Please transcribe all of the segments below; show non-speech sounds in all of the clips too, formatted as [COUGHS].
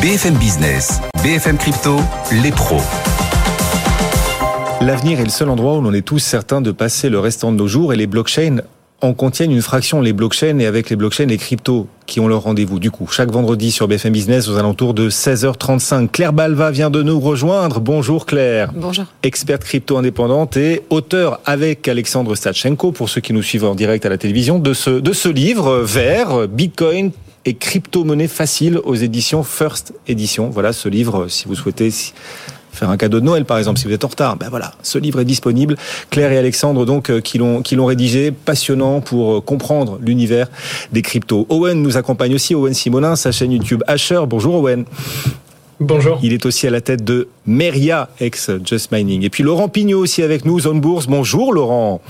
BFM Business, BFM Crypto, les pros. L'avenir est le seul endroit où l'on est tous certains de passer le restant de nos jours et les blockchains en contiennent une fraction, les blockchains et avec les blockchains, les cryptos qui ont leur rendez-vous. Du coup, chaque vendredi sur BFM Business aux alentours de 16h35. Claire Balva vient de nous rejoindre. Bonjour Claire. Bonjour. Experte crypto indépendante et auteur avec Alexandre Stachenko, pour ceux qui nous suivent en direct à la télévision, de ce, de ce livre vert, Bitcoin crypto-monnaie facile aux éditions First Edition. Voilà ce livre, si vous souhaitez faire un cadeau de Noël par exemple si vous êtes en retard. Ben voilà, ce livre est disponible. Claire et Alexandre donc euh, qui l'ont qui l'ont rédigé, passionnant pour euh, comprendre l'univers des cryptos. Owen nous accompagne aussi, Owen Simonin, sa chaîne YouTube Asher. Bonjour Owen. Bonjour. Il est aussi à la tête de Meria, ex Just Mining. Et puis Laurent Pignot aussi avec nous, Zone Bourse. Bonjour Laurent.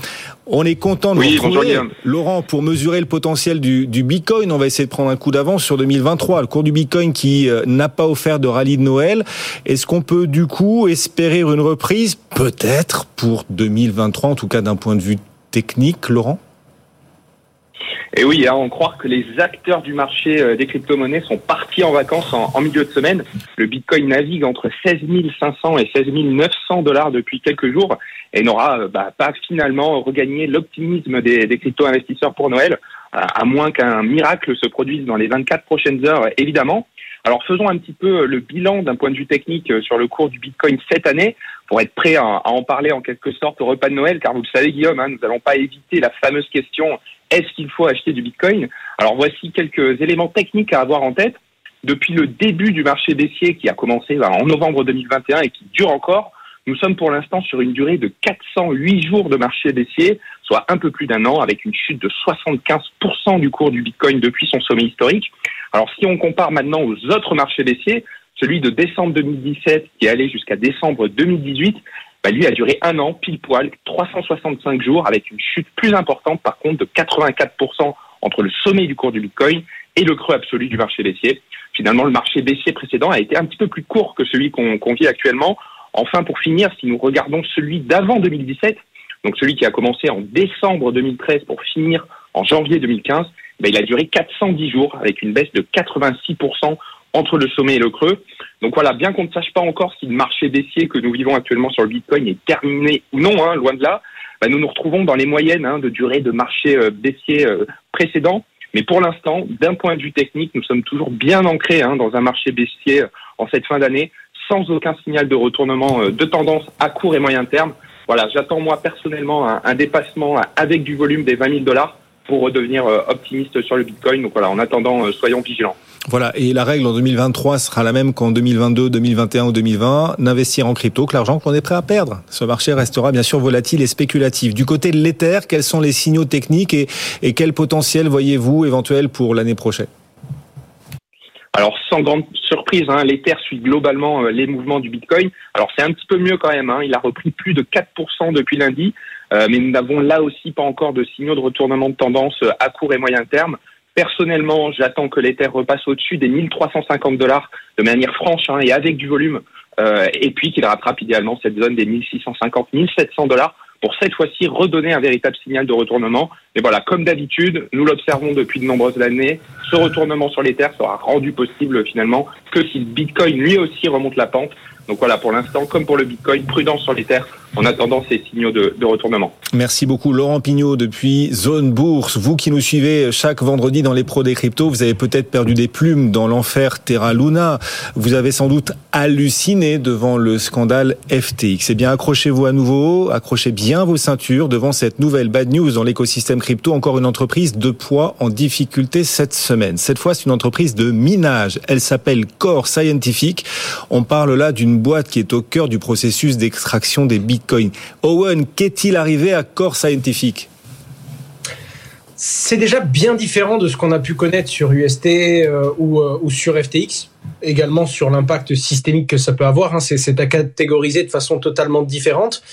On est content de oui, vous retrouver. Laurent, pour mesurer le potentiel du, du, Bitcoin, on va essayer de prendre un coup d'avance sur 2023. Le cours du Bitcoin qui euh, n'a pas offert de rallye de Noël. Est-ce qu'on peut du coup espérer une reprise? Peut-être pour 2023, en tout cas d'un point de vue technique, Laurent? Et oui, à en croire que les acteurs du marché euh, des crypto-monnaies sont partis en vacances en, milieu de semaine. Le Bitcoin navigue entre 16 500 et 16 900 dollars depuis quelques jours et n'aura euh, bah, pas finalement regagné l'optimisme des, crypto-investisseurs pour Noël, à moins qu'un miracle se produise dans les 24 prochaines heures, évidemment. Alors faisons un petit peu le bilan d'un point de vue technique euh, sur le cours du Bitcoin cette année pour être prêt à, en parler en quelque sorte au repas de Noël, car vous le savez Guillaume, hein, nous n'allons pas éviter la fameuse question est-ce qu'il faut acheter du Bitcoin? Alors voici quelques éléments techniques à avoir en tête. Depuis le début du marché baissier qui a commencé bah, en novembre 2021 et qui dure encore, nous sommes pour l'instant sur une durée de 408 jours de marché baissier, soit un peu plus d'un an, avec une chute de 75% du cours du Bitcoin depuis son sommet historique. Alors si on compare maintenant aux autres marchés baissiers, celui de décembre 2017 qui est allé jusqu'à décembre 2018, bah, lui a duré un an, pile poil, 365 jours, avec une chute plus importante par contre de 84% entre le sommet du cours du Bitcoin et le creux absolu du marché baissier. Finalement, le marché baissier précédent a été un petit peu plus court que celui qu'on vit actuellement. Enfin, pour finir, si nous regardons celui d'avant 2017, donc celui qui a commencé en décembre 2013 pour finir en janvier 2015, bah, il a duré 410 jours avec une baisse de 86% entre le sommet et le creux. Donc voilà, bien qu'on ne sache pas encore si le marché baissier que nous vivons actuellement sur le Bitcoin est terminé ou non, hein, loin de là, bah, nous nous retrouvons dans les moyennes hein, de durée de marché euh, baissier euh, précédent. Mais pour l'instant, d'un point de vue technique, nous sommes toujours bien ancrés hein, dans un marché baissier euh, en cette fin d'année, sans aucun signal de retournement de tendance à court et moyen terme. Voilà, j'attends moi personnellement un, un, dépassement avec du volume des 20 000 dollars pour redevenir optimiste sur le Bitcoin. Donc voilà, en attendant, soyons vigilants. Voilà, et la règle en 2023 sera la même qu'en 2022, 2021 ou 2020, n'investir en crypto que l'argent qu'on est prêt à perdre. Ce marché restera bien sûr volatile et spéculatif. Du côté de l'Ether, quels sont les signaux techniques et, et quel potentiel voyez-vous éventuel pour l'année prochaine? Alors sans grande surprise, hein, l'Ether suit globalement euh, les mouvements du Bitcoin. Alors c'est un petit peu mieux quand même, hein, il a repris plus de 4% depuis lundi, euh, mais nous n'avons là aussi pas encore de signaux de retournement de tendance euh, à court et moyen terme. Personnellement, j'attends que l'Ether repasse au-dessus des 1350 dollars de manière franche hein, et avec du volume, euh, et puis qu'il rattrape idéalement cette zone des 1650-1700 dollars pour cette fois-ci redonner un véritable signal de retournement. Mais voilà, comme d'habitude, nous l'observons depuis de nombreuses années, ce retournement sur l'Ether sera rendu possible finalement que si le Bitcoin lui aussi remonte la pente. Donc voilà, pour l'instant, comme pour le Bitcoin, prudence sur l'Ether en attendant ces signaux de, de, retournement. Merci beaucoup Laurent Pignot depuis Zone Bourse. Vous qui nous suivez chaque vendredi dans les pros des cryptos, vous avez peut-être perdu des plumes dans l'enfer Terra Luna. Vous avez sans doute halluciné devant le scandale FTX. Eh bien, accrochez-vous à nouveau, accrochez bien vos ceintures devant cette nouvelle bad news dans l'écosystème crypto. Encore une entreprise de poids en difficulté cette semaine. Cette fois, c'est une entreprise de minage. Elle s'appelle Core Scientific. On parle là d'une boîte qui est au cœur du processus d'extraction des bitcoins Owen, qu'est-il arrivé à Core Scientific? C'est déjà bien différent de ce qu'on a pu connaître sur UST euh, ou, euh, ou, sur FTX, également sur l'impact systémique que ça peut avoir. Hein. C'est à catégoriser de façon totalement différente.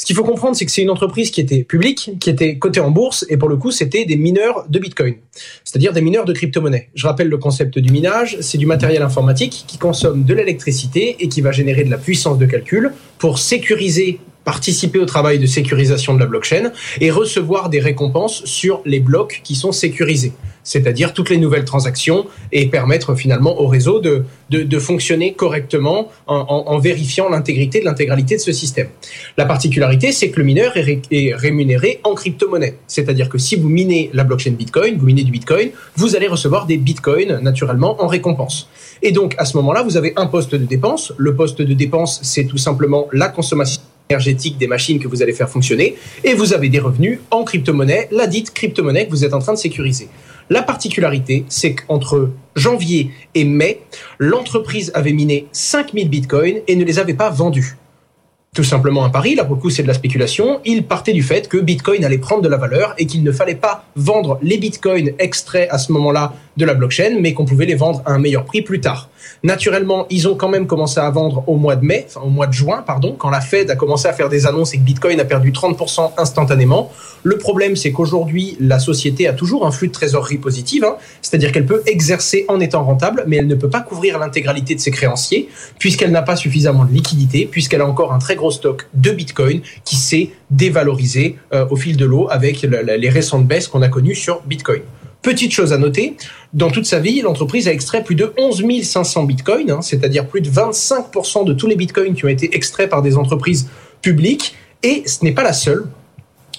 Ce qu'il faut comprendre, c'est que c'est une entreprise qui était publique, qui était cotée en bourse, et pour le coup, c'était des mineurs de Bitcoin, c'est-à-dire des mineurs de crypto-monnaie. Je rappelle le concept du minage, c'est du matériel informatique qui consomme de l'électricité et qui va générer de la puissance de calcul pour sécuriser participer au travail de sécurisation de la blockchain et recevoir des récompenses sur les blocs qui sont sécurisés, c'est-à-dire toutes les nouvelles transactions et permettre finalement au réseau de, de, fonctionner correctement en, vérifiant l'intégrité de l'intégralité de ce système. La particularité, c'est que le mineur est, est rémunéré en crypto-monnaie, c'est-à-dire que si vous minez la blockchain Bitcoin, vous minez du Bitcoin, vous allez recevoir des Bitcoins naturellement en récompense. Et donc à ce moment-là, vous avez un poste de dépense. Le poste de dépense, c'est tout simplement la consommation énergétique des machines que vous allez faire fonctionner, et vous avez des revenus en crypto-monnaie, la dite crypto-monnaie que vous êtes en train de sécuriser. La particularité, c'est qu'entre janvier et mai, l'entreprise avait miné 5000 bitcoins et ne les avait pas vendus tout simplement un pari, là pour le coup c'est de la spéculation, il partait du fait que Bitcoin allait prendre de la valeur et qu'il ne fallait pas vendre les Bitcoins extraits à ce moment-là de la blockchain, mais qu'on pouvait les vendre à un meilleur prix plus tard. Naturellement, ils ont quand même commencé à vendre au mois de mai, enfin au mois de juin, pardon, quand la Fed a commencé à faire des annonces et que Bitcoin a perdu 30% instantanément. Le problème, c'est qu'aujourd'hui, la société a toujours un flux de trésorerie positive, hein. c'est-à-dire qu'elle peut exercer en étant rentable, mais elle ne peut pas couvrir l'intégralité de ses créanciers, puisqu'elle n'a pas suffisamment de liquidité, puisqu'elle a encore un très gros stock de Bitcoin qui s'est dévalorisé euh, au fil de l'eau avec les récentes baisses qu'on a connues sur Bitcoin. Petite chose à noter, dans toute sa vie, l'entreprise a extrait plus de 11 500 bitcoins, hein, c'est-à-dire plus de 25% de tous les bitcoins qui ont été extraits par des entreprises publiques. Et ce n'est pas la seule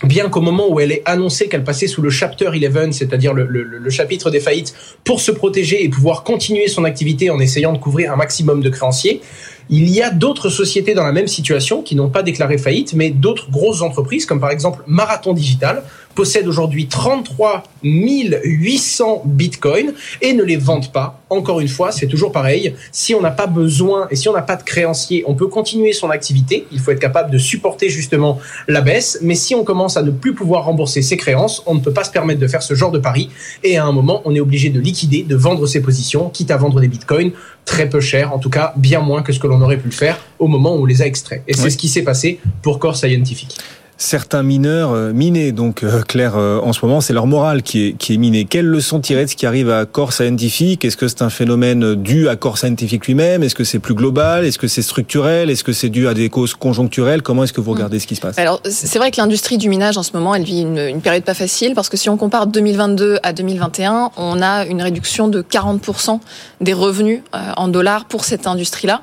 bien qu'au moment où elle est annoncée qu'elle passait sous le chapter 11, c'est-à-dire le, le, chapitre des faillites, pour se protéger et pouvoir continuer son activité en essayant de couvrir un maximum de créanciers, il y a d'autres sociétés dans la même situation qui n'ont pas déclaré faillite, mais d'autres grosses entreprises, comme par exemple Marathon Digital, possèdent aujourd'hui 33 800 bitcoins et ne les vendent pas. Encore une fois, c'est toujours pareil. Si on n'a pas besoin et si on n'a pas de créancier, on peut continuer son activité. Il faut être capable de supporter justement la baisse. Mais si on commence à ne plus pouvoir rembourser ses créances, on ne peut pas se permettre de faire ce genre de pari. Et à un moment, on est obligé de liquider, de vendre ses positions, quitte à vendre des bitcoins très peu cher, en tout cas bien moins que ce que l'on aurait pu le faire au moment où on les a extraits. Et c'est ce qui s'est passé pour Core Scientific certains mineurs euh, minés. Donc, euh, Claire, euh, en ce moment, c'est leur morale qui est, qui est minée. Quelle leçon tirer de ce qui arrive à Core Scientific Est-ce que c'est un phénomène dû à Core Scientific lui-même? Est-ce que c'est plus global? Est-ce que c'est structurel? Est-ce que c'est dû à des causes conjoncturelles? Comment est-ce que vous regardez ce qui se passe? Alors, c'est vrai que l'industrie du minage, en ce moment, elle vit une, une, période pas facile parce que si on compare 2022 à 2021, on a une réduction de 40% des revenus en dollars pour cette industrie-là.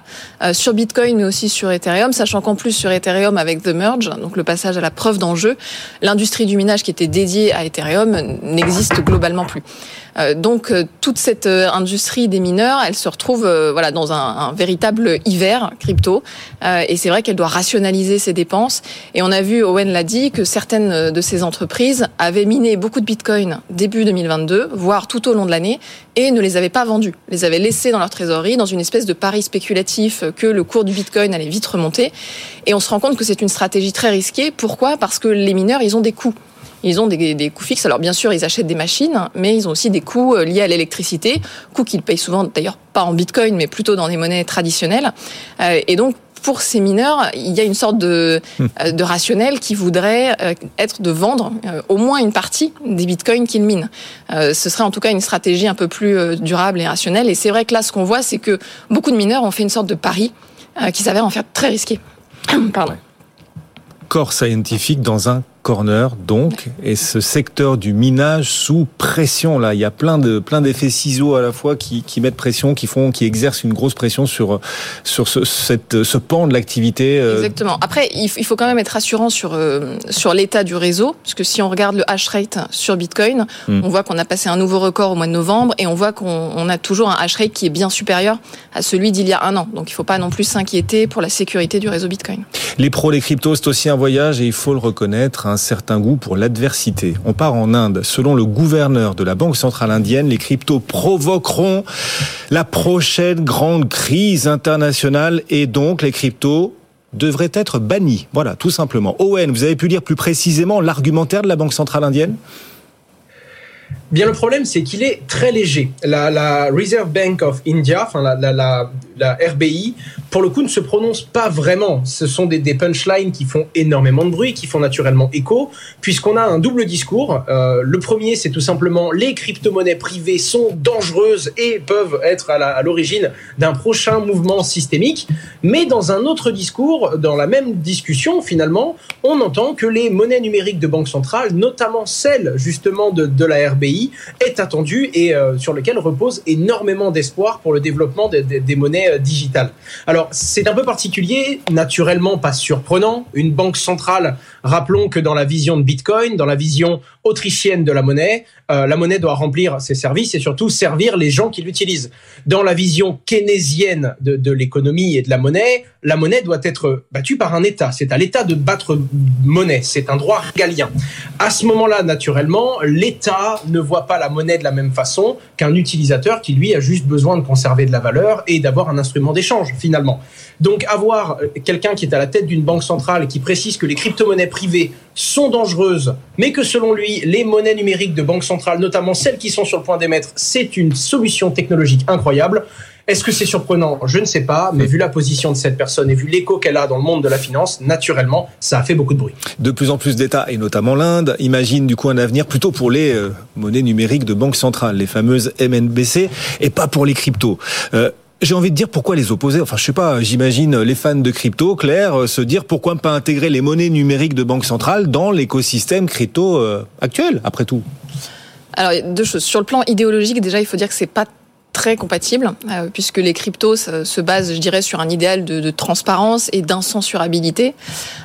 sur Bitcoin, mais aussi sur Ethereum, sachant qu'en plus, sur Ethereum, avec The Merge, donc le passage à la preuve d'enjeu, l'industrie du minage qui était dédiée à Ethereum n'existe globalement plus. Euh, donc euh, toute cette euh, industrie des mineurs, elle se retrouve voilà dans un, véritable hiver crypto. et c'est vrai qu'elle doit rationaliser ses dépenses. Et on a vu, Owen l'a dit, que certaines de ces entreprises avaient miné beaucoup de bitcoins début 2022, voire tout au long de l'année, et ne les avaient pas vendus. Les avaient laissés dans leur trésorerie dans une espèce de pari spéculatif que le cours du bitcoin allait vite remonter. Et on se rend compte que c'est une stratégie très risquée. Pourquoi? Parce que les mineurs, ils ont des coûts. Ils ont des, coûts fixes. Alors bien sûr, ils achètent des machines, mais ils ont aussi des coûts euh, liés à l'électricité, coûts qu'ils payent souvent d'ailleurs pas en bitcoin, mais plutôt dans des monnaies traditionnelles. Euh, et donc pour ces mineurs, il y a une sorte de, hmm. euh, de rationnel qui voudrait être de vendre au moins une partie des bitcoins qu'ils minent. Ce serait en tout cas une stratégie un peu plus durable et rationnelle. Et c'est vrai que là, ce qu'on voit, c'est que beaucoup de mineurs ont fait une sorte de pari qui s'avère en fait très risqué. [COUGHS] Pardon. Corps scientifique dans un corner, donc, et ce secteur du minage sous pression. Là, il y a plein de plein d'effets ciseaux à la fois qui, qui mettent pression, qui font, qui exercent une grosse pression sur sur ce, cette, ce pan de l'activité. Euh. Exactement. Après, il faut quand même être rassurant sur euh, sur l'état du réseau, parce que si on regarde le hash rate sur Bitcoin, hmm. on voit qu'on a passé un nouveau record au mois de novembre, et on voit qu'on a toujours un hash rate qui est bien supérieur à celui d'il y a un an. Donc, il ne faut pas non plus s'inquiéter pour la sécurité du réseau Bitcoin. Les pros, les cryptos, c'est aussi un voyage, et il faut le reconnaître. Hein, certain goût pour l'adversité. On part en Inde. Selon le gouverneur de la Banque centrale indienne, les cryptos provoqueront la prochaine grande crise internationale et donc les cryptos devraient être bannis. Voilà, tout simplement. Owen, vous avez pu lire plus précisément l'argumentaire de la Banque centrale indienne? Bien, le problème, c'est qu'il est très léger. La, Reserve Bank of India, enfin la, RBI, pour le coup, ne se prononce pas vraiment. Ce sont des, punchlines qui font énormément de bruit, qui font naturellement écho, puisqu'on a un double discours. Euh, le premier, c'est tout simplement les crypto-monnaies privées sont dangereuses et peuvent être à l'origine d'un prochain mouvement systémique. Mais dans un autre discours, dans la même discussion, finalement, on entend que les monnaies numériques de banque centrale, notamment celle justement de, la RBI, est attendue et euh, sur lequel repose énormément d'espoir pour le développement des monnaies euh, digitales. Alors, c'est un peu particulier, naturellement pas surprenant. Une banque centrale, rappelons que dans la vision de Bitcoin, dans la vision autrichienne de la monnaie, euh, la monnaie doit remplir ses services et surtout servir les gens qui l'utilisent. Dans la vision keynésienne de, de l'économie et de la monnaie, la monnaie doit être battue par un État. C'est à l'État de battre monnaie. C'est un droit régalien. À ce moment-là, naturellement, l'État ne voit pas la monnaie de la même façon qu'un utilisateur qui, lui, a juste besoin de conserver de la valeur et d'avoir un instrument d'échange, finalement. Donc, avoir quelqu'un qui est à la tête d'une banque centrale et qui précise que les crypto-monnaies privées sont dangereuses, mais que selon lui, les monnaies numériques de banque centrale, notamment celles qui sont sur le point d'émettre, c'est une solution technologique incroyable. Est-ce que c'est surprenant? Je ne sais pas, mais vu la position de cette personne et vu l'écho qu'elle a dans le monde de la finance, naturellement, ça a fait beaucoup de bruit. De plus en plus d'États, et notamment l'Inde, imaginent du coup un avenir plutôt pour les euh, monnaies numériques de banque centrale, les fameuses MNBC, et pas pour les cryptos. Euh, j'ai envie de dire pourquoi les opposer. Enfin, je sais pas, j'imagine les fans de crypto, Claire, euh, se dire pourquoi pas intégrer les monnaies numériques de banque centrale dans l'écosystème crypto euh, actuel, après tout. Alors, deux choses. Sur le plan idéologique, déjà, il faut dire que c'est pas très compatible, euh, puisque les cryptos se basent, je dirais, sur un idéal de, de transparence et d'incensurabilité,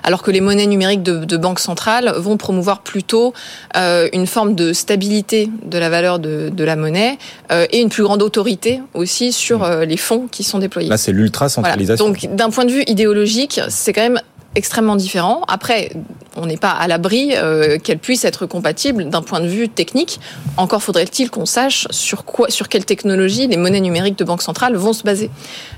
alors que les monnaies numériques de, de banque centrale vont promouvoir plutôt euh, une forme de stabilité de la valeur de, de la monnaie euh, et une plus grande autorité aussi sur euh, les fonds qui sont déployés. Là, c'est l'ultra-centralisation. Voilà. Donc, d'un point de vue idéologique, c'est quand même extrêmement différent. Après, on n'est pas à l'abri euh, qu'elle puisse être compatible d'un point de vue technique. Encore faudrait-il qu'on sache sur quoi, sur quelle technologie les monnaies numériques de banque centrale vont se baser.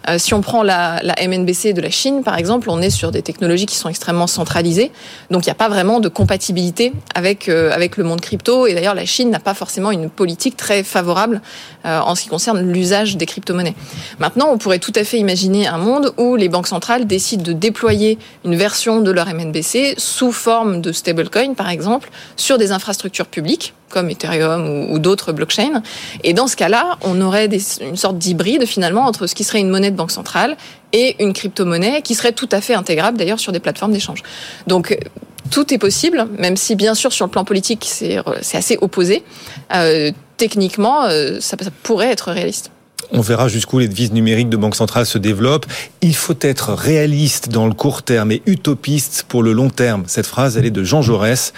Euh, si on prend la, la, MNBC de la Chine, par exemple, on est sur des technologies qui sont extrêmement centralisées. Donc, il n'y a pas vraiment de compatibilité avec euh, avec le monde crypto. Et d'ailleurs, la Chine n'a pas forcément une politique très favorable euh, en ce qui concerne l'usage des crypto-monnaies. Maintenant, on pourrait tout à fait imaginer un monde où les banques centrales décident de déployer une version de leur MNBC sous forme de stablecoin, par exemple, sur des infrastructures publiques comme Ethereum ou, d'autres blockchains. Et dans ce cas-là, on aurait des, une sorte d'hybride finalement entre ce qui serait une monnaie de banque centrale et une crypto-monnaie qui serait tout à fait intégrable d'ailleurs sur des plateformes d'échange. Donc tout est possible, même si bien sûr sur le plan politique c'est assez opposé. Euh, techniquement, euh, ça pourrait être réaliste. On verra jusqu'où les devises numériques de banque centrale se développent. Il faut être réaliste dans le court terme et utopiste pour le long terme. Cette phrase, elle est de Jean Jaurès.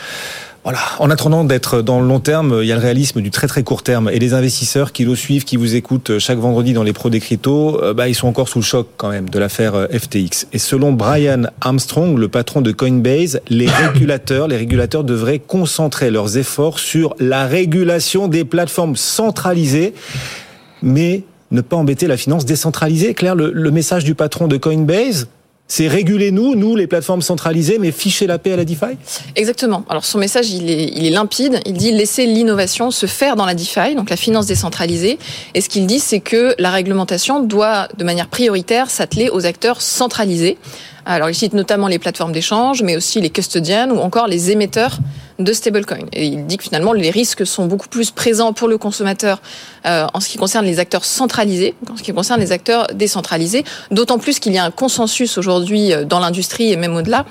Voilà. En attendant d'être dans le long terme, il y a le réalisme du très très court terme. Et les investisseurs qui le suivent, qui vous écoutent chaque vendredi dans les pros des cryptos, bah, ils sont encore sous le choc quand même de l'affaire FTX. Et selon Brian Armstrong, le patron de Coinbase, les [COUGHS] régulateurs, les régulateurs devraient concentrer leurs efforts sur la régulation des plateformes centralisées. Mais ne pas embêter la finance décentralisée. Claire, le, le message du patron de Coinbase, c'est réguler nous, les plateformes centralisées, mais ficher la paix à la DeFi? Exactement. Alors son message, il est, il est limpide. Il dit laisser l'innovation se faire dans la DeFi, donc la finance décentralisée. Et ce qu'il dit, c'est que la réglementation doit, de manière prioritaire, s'atteler aux acteurs centralisés. Alors il cite notamment les plateformes d'échange, mais aussi les custodians ou encore les émetteurs de stablecoin. Et il dit que finalement les risques sont beaucoup plus présents pour le consommateur euh, en ce qui concerne les acteurs centralisés qu'en ce qui concerne les acteurs décentralisés. D'autant plus qu'il y a un consensus aujourd'hui dans l'industrie et même au-delà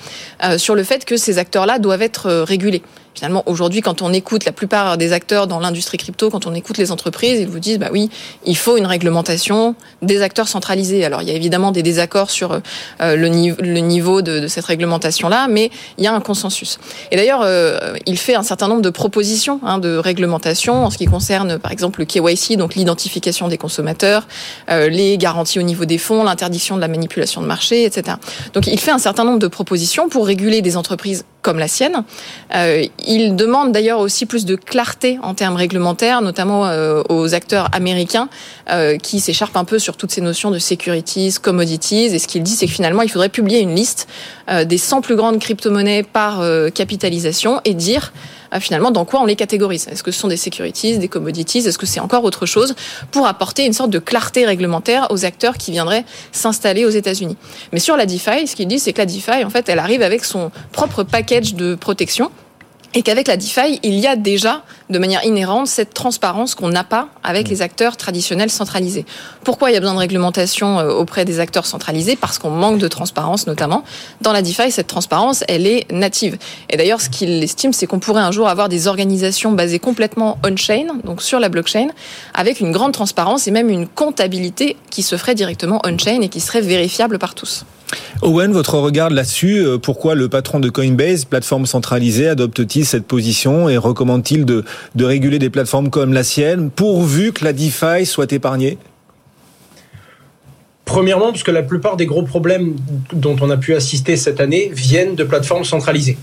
euh, sur le fait que ces acteurs-là doivent être régulés finalement, aujourd'hui, quand on écoute la plupart des acteurs dans l'industrie crypto, quand on écoute les entreprises, ils vous disent, bah oui, il faut une réglementation des acteurs centralisés. Alors, il y a évidemment des désaccords sur euh, le, niveau, le niveau de, de cette réglementation-là, mais il y a un consensus. Et d'ailleurs, euh, il fait un certain nombre de propositions hein, de réglementation en ce qui concerne, par exemple, le KYC, donc l'identification des consommateurs, euh, les garanties au niveau des fonds, l'interdiction de la manipulation de marché, etc. Donc, il fait un certain nombre de propositions pour réguler des entreprises comme la sienne. Euh, il demande d'ailleurs aussi plus de clarté en termes réglementaires, notamment euh, aux acteurs américains euh, qui s'écharpent un peu sur toutes ces notions de securities, commodities. Et ce qu'il dit, c'est que finalement, il faudrait publier une liste euh, des 100 plus grandes crypto-monnaies par euh, capitalisation et dire finalement dans quoi on les catégorise. Est-ce que ce sont des securities, des commodities, est-ce que c'est encore autre chose? Pour apporter une sorte de clarté réglementaire aux acteurs qui viendraient s'installer aux États-Unis. Mais sur la DeFi, ce qu'il dit, c'est que la DeFi, en fait, elle arrive avec son propre package de protection et qu'avec la DeFi, il y a déjà, de manière inhérente, cette transparence qu'on n'a pas avec les acteurs traditionnels centralisés. Pourquoi il y a besoin de réglementation euh, auprès des acteurs centralisés? Parce qu'on manque de transparence, notamment. Dans la DeFi, cette transparence, elle est native. Et d'ailleurs, ce qu'il estime, c'est qu'on pourrait un jour avoir des organisations basées complètement on-chain, donc sur la blockchain, avec une grande transparence et même une comptabilité qui se ferait directement on-chain et qui serait vérifiable par tous. Owen, votre regard là-dessus, euh, pourquoi le patron de Coinbase, plateforme centralisée, adopte-t-il cette position et recommande-t-il de, de réguler des plateformes comme la sienne, pourvu que la DeFi soit épargnée? Premièrement, parce que la plupart des gros problèmes dont on a pu assister cette année viennent de plateformes centralisées.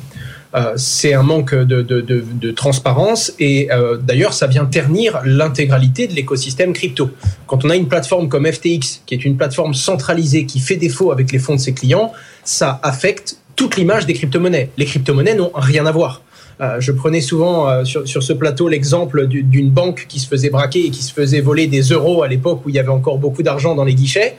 Euh, c'est un manque de, de, de, de transparence et euh, d'ailleurs ça vient ternir l'intégralité de l'écosystème crypto. Quand on a une plateforme comme FTX, qui est une plateforme centralisée qui fait défaut avec les fonds de ses clients, ça affecte toute l'image des crypto-monnaies. Les crypto-monnaies n'ont rien à voir. Euh, je prenais souvent euh, sur, sur, ce plateau l'exemple d'une banque qui se faisait braquer et qui se faisait voler des euros à l'époque où il y avait encore beaucoup d'argent dans les guichets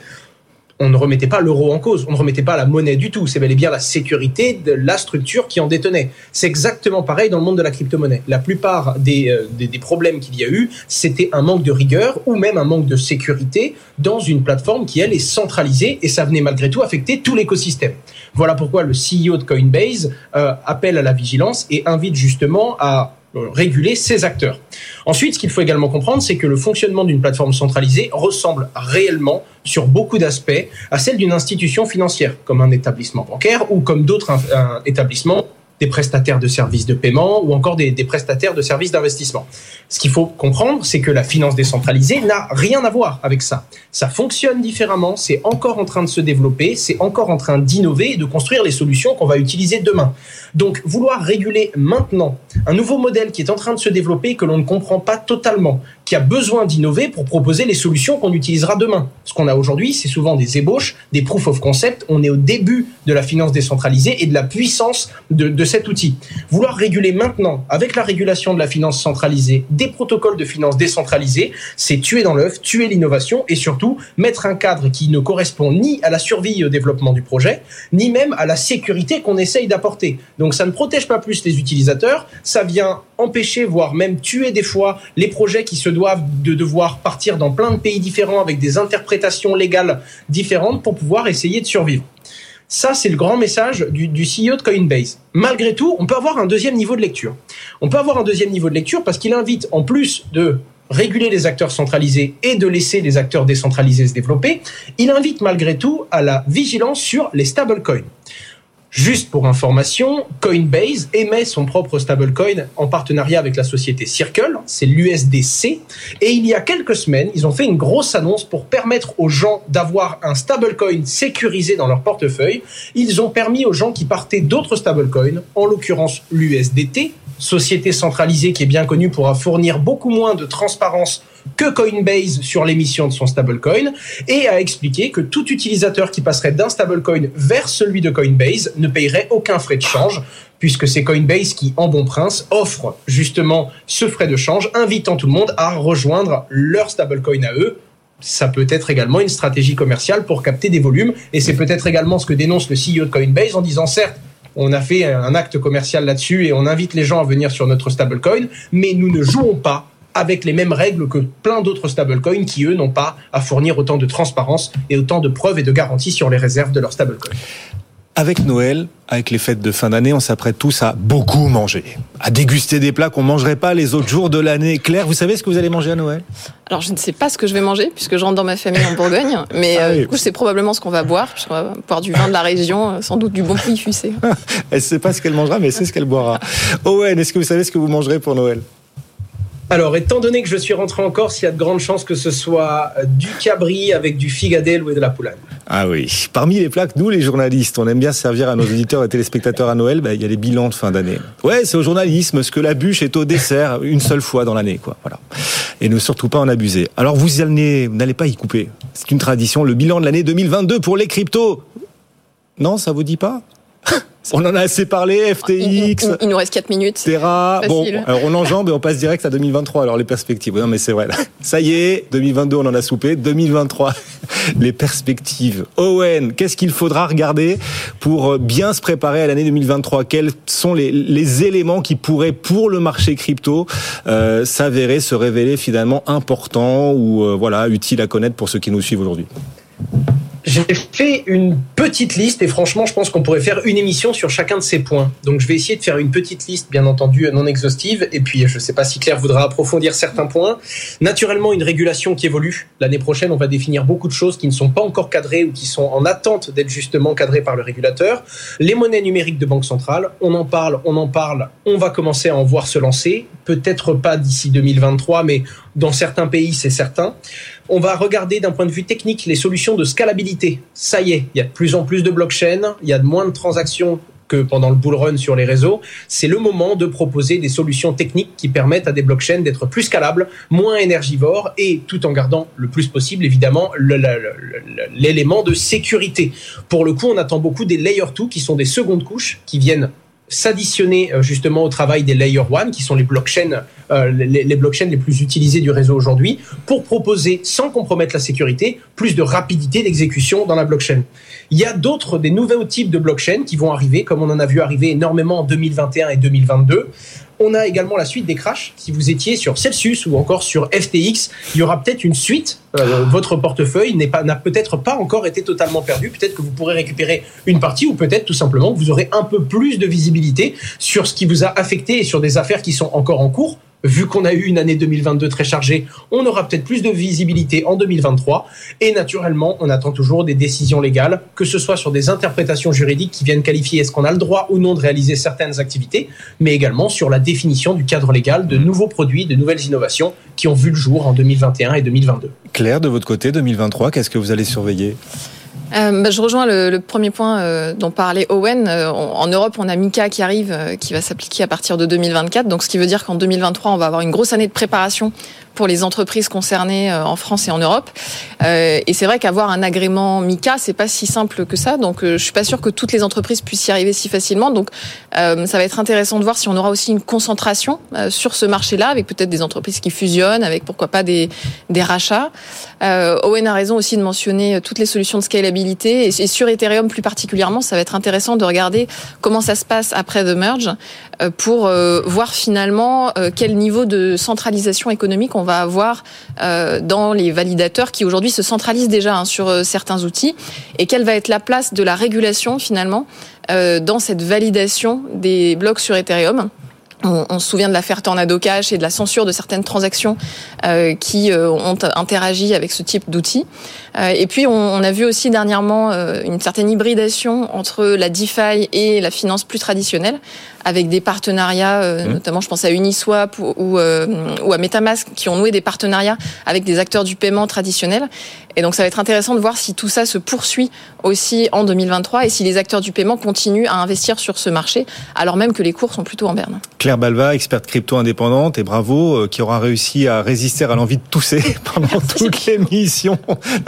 on ne remettait pas l'euro en cause, on ne remettait pas la monnaie du tout, c'est bel et bien la sécurité de la structure qui en détenait. C'est exactement pareil dans le monde de la crypto-monnaie. La plupart des, euh, des, des, problèmes qu'il y a eu, c'était un manque de rigueur ou même un manque de sécurité dans une plateforme qui, elle, est centralisée et ça venait malgré tout affecter tout l'écosystème. Voilà pourquoi le CEO de Coinbase euh, appelle à la vigilance et invite justement à réguler ces acteurs. Ensuite, ce qu'il faut également comprendre, c'est que le fonctionnement d'une plateforme centralisée ressemble réellement, sur beaucoup d'aspects, à celle d'une institution financière, comme un établissement bancaire ou comme d'autres établissements des prestataires de services de paiement ou encore des, prestataires de services d'investissement. Ce qu'il faut comprendre, c'est que la finance décentralisée n'a rien à voir avec ça. Ça fonctionne différemment, c'est encore en train de se développer, c'est encore en train d'innover et de construire les solutions qu'on va utiliser demain. Donc vouloir réguler maintenant un nouveau modèle qui est en train de se développer que l'on ne comprend pas totalement, qui a besoin d'innover pour proposer les solutions qu'on utilisera demain. Ce qu'on a aujourd'hui, c'est souvent des ébauches, des proof of concept. On est au début de la finance décentralisée et de la puissance de, de cet outil. Vouloir réguler maintenant, avec la régulation de la finance centralisée, des protocoles de finance décentralisés, c'est tuer dans l'œuf, tuer l'innovation et surtout mettre un cadre qui ne correspond ni à la survie et au développement du projet, ni même à la sécurité qu'on essaye d'apporter. Donc ça ne protège pas plus les utilisateurs, ça vient empêcher, voire même tuer des fois les projets qui se doivent de devoir partir dans plein de pays différents avec des interprétations légales différentes pour pouvoir essayer de survivre. Ça, c'est le grand message du, du, CEO de Coinbase. Malgré tout, on peut avoir un deuxième niveau de lecture. On peut avoir un deuxième niveau de lecture parce qu'il invite, en plus de réguler les acteurs centralisés et de laisser les acteurs décentralisés se développer, il invite malgré tout à la vigilance sur les stablecoins. Juste pour information, Coinbase émet son propre stablecoin en partenariat avec la société Circle, c'est l'USDC, et il y a quelques semaines, ils ont fait une grosse annonce pour permettre aux gens d'avoir un stablecoin sécurisé dans leur portefeuille. Ils ont permis aux gens qui partaient d'autres stablecoins, en l'occurrence l'USDT, société centralisée qui est bien connue pour fournir beaucoup moins de transparence que Coinbase sur l'émission de son stablecoin et a expliqué que tout utilisateur qui passerait d'un stablecoin vers celui de Coinbase ne payerait aucun frais de change puisque c'est Coinbase qui, en bon prince, offre justement ce frais de change, invitant tout le monde à rejoindre leur stablecoin à eux. Ça peut être également une stratégie commerciale pour capter des volumes, et c'est peut-être également ce que dénonce le CEO de Coinbase en disant certes, on a fait un acte commercial là-dessus et on invite les gens à venir sur notre stablecoin, mais nous ne jouons pas avec les mêmes règles que plein d'autres stablecoins qui, eux, n'ont pas à fournir autant de transparence et autant de preuves et de garanties sur les réserves de leur stablecoin. Avec Noël, avec les fêtes de fin d'année, on s'apprête tous à beaucoup manger, à déguster des plats qu'on ne mangerait pas les autres jours de l'année. Claire, vous savez ce que vous allez manger à Noël? Alors, je ne sais pas ce que je vais manger, puisque je rentre dans ma famille en Bourgogne, [LAUGHS] mais ah oui. euh, du coup, c'est probablement ce qu'on va boire, puisqu'on va boire du vin de la région, euh, sans doute du bon puits [LAUGHS] fussé. elle ne sait pas ce qu'elle mangera, mais elle sait ce qu'elle boira. [LAUGHS] Owen, est-ce que vous savez ce que vous mangerez pour Noël? Alors, étant donné que je suis rentré en Corse, il y a de grandes chances que ce soit du cabri avec du figadelle ou de la poulane. Ah oui. Parmi les plats que nous, les journalistes, on aime bien servir à nos auditeurs et téléspectateurs à Noël, bah, il y a les bilans de fin d'année. Ouais, c'est au journalisme ce que la bûche est au dessert une seule fois dans l'année, quoi. Et ne surtout pas en abuser. Alors, vous n'allez pas y couper. C'est une tradition. Le bilan de l'année 2022 pour les cryptos. Non, ça vous dit pas? [LAUGHS] On en a assez parlé, FTX. Il, il nous reste 4 minutes. Terra. Bon, alors on enjambe et on passe direct à 2023. Alors les perspectives. Non mais c'est vrai. Là. [LAUGHS] Ça y est, 2022 on en a soupé. 2023, [LAUGHS] les perspectives. Owen, qu'est-ce qu'il faudra regarder pour bien se préparer à l'année 2023 Quels sont les, les, éléments qui pourraient pour le marché crypto euh, s'avérer, se révéler finalement importants ou euh, voilà utiles à connaître pour ceux qui nous suivent aujourd'hui? J'ai fait une petite liste et franchement, je pense qu'on pourrait faire une émission sur chacun de ces points. Donc, je vais essayer de faire une petite liste, bien entendu, non exhaustive. Et puis, je ne sais pas si Claire voudra approfondir certains points. Naturellement, une régulation qui évolue. L'année prochaine, on va définir beaucoup de choses qui ne sont pas encore cadrées ou qui sont en attente d'être justement cadrées par le régulateur. Les monnaies numériques de banque centrale, on en parle, on en parle. On va commencer à en voir se lancer. Peut-être pas d'ici 2023, mais dans certains pays, c'est certain. On va regarder d'un point de vue technique les solutions de scalabilité. Ça y est, il y a de plus en plus de blockchains, il y a de moins de transactions que pendant le bull run sur les réseaux, c'est le moment de proposer des solutions techniques qui permettent à des blockchains d'être plus scalables, moins énergivores et tout en gardant le plus possible évidemment l'élément de sécurité. Pour le coup, on attend beaucoup des layer 2 qui sont des secondes couches qui viennent s'additionner euh, justement au travail des layer 1 qui sont les blockchains euh, les, les, blockchains les plus utilisées du réseau aujourd'hui pour proposer sans compromettre la sécurité plus de rapidité d'exécution dans la blockchain. Il y a d'autres des nouveaux types de blockchains qui vont arriver comme on en a vu arriver énormément en 2021 et 2022 on a également la suite des crashs. Si vous étiez sur Celsius ou encore sur FTX, il y aura peut-être une suite. Euh, votre portefeuille n'est pas, n'a peut-être pas encore été totalement perdu. Peut-être que vous pourrez récupérer une partie ou peut-être tout simplement vous aurez un peu plus de visibilité sur ce qui vous a affecté et sur des affaires qui sont encore en cours vu qu'on a eu une année 2022 très chargée, on aura peut-être plus de visibilité en 2023. Et naturellement, on attend toujours des décisions légales, que ce soit sur des interprétations juridiques qui viennent qualifier est-ce qu'on a le droit ou non de réaliser certaines activités, mais également sur la définition du cadre légal de nouveaux produits, de nouvelles innovations qui ont vu le jour en 2021 et 2022. Claire, de votre côté, 2023, qu'est-ce que vous allez surveiller? Euh, bah, je rejoins le, premier point euh, dont parlait Owen. Euh, en Europe, on a Mika qui arrive, qui va s'appliquer à partir de 2024. Donc, ce qui veut dire qu'en 2023, on va avoir une grosse année de préparation pour les entreprises concernées euh, en France et en Europe. Euh, et c'est vrai qu'avoir un agrément MICA, c'est pas si simple que ça. Donc, je suis pas sûre que toutes les entreprises puissent y arriver si facilement. Donc, ça va être intéressant de voir si on aura aussi une concentration sur ce marché-là, avec peut-être des entreprises qui fusionnent, avec pourquoi pas des, des rachats. Owen a raison aussi de mentionner toutes les solutions de scalabilité. Et, et sur Ethereum plus particulièrement, ça va être intéressant de regarder comment ça se passe après The Merge pour voir finalement quel niveau de centralisation économique on va avoir euh, dans les validateurs qui aujourd'hui se centralisent déjà hein, sur euh, certains outils et quelle va être la place de la régulation finalement euh, dans cette validation des blocs sur Ethereum? On, se souvient de l'affaire Tornado Cash et de la censure de certaines transactions qui ont interagi avec ce type d'outils. Et puis, on, a vu aussi dernièrement une certaine hybridation entre la DeFi et la finance plus traditionnelle, avec des partenariats, mmh. notamment je pense à Uniswap ou, ou, ou, à MetaMask, qui ont noué des partenariats avec des acteurs du paiement traditionnel. Et donc, ça va être intéressant de voir si tout ça se poursuit aussi en 2023 et si les acteurs du paiement continuent à investir sur ce marché, alors même que les cours sont plutôt en berne. Claire Balva, experte crypto indépendante, et bravo, qui aura réussi à résister à l'envie de tousser [LAUGHS] pendant Merci. toute l'émission.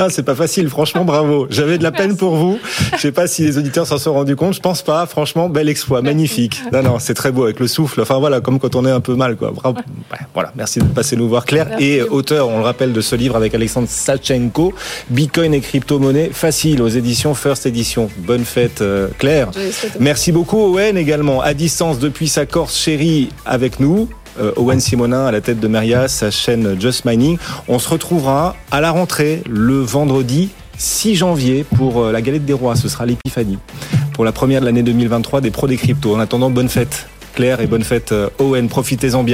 c'est pas facile, franchement, bravo. J'avais de la peine pour vous. Je sais pas si les auditeurs s'en sont rendus compte. Je pense pas. Franchement, bel exploit, magnifique. Non, non, c'est très beau avec le souffle. Enfin voilà, comme quand on est un peu mal, quoi. Bravo. Voilà, merci de passer nous voir, Claire. Merci. Et auteur, on le rappelle, de ce livre avec Alexandre Sachenko, Bitcoin et crypto-monnaie facile aux éditions First Edition. Bonne fête, euh, Claire. Merci beaucoup, Owen également, à distance depuis sa Corse chérie avec nous. Euh, Owen Simonin à la tête de Meria, sa chaîne Just Mining. On se retrouvera à la rentrée le vendredi 6 janvier pour euh, la galette des rois. Ce sera l'épiphanie pour la première de l'année 2023 des pros des cryptos. En attendant, bonne fête Claire et bonne fête Owen. Profitez-en bien.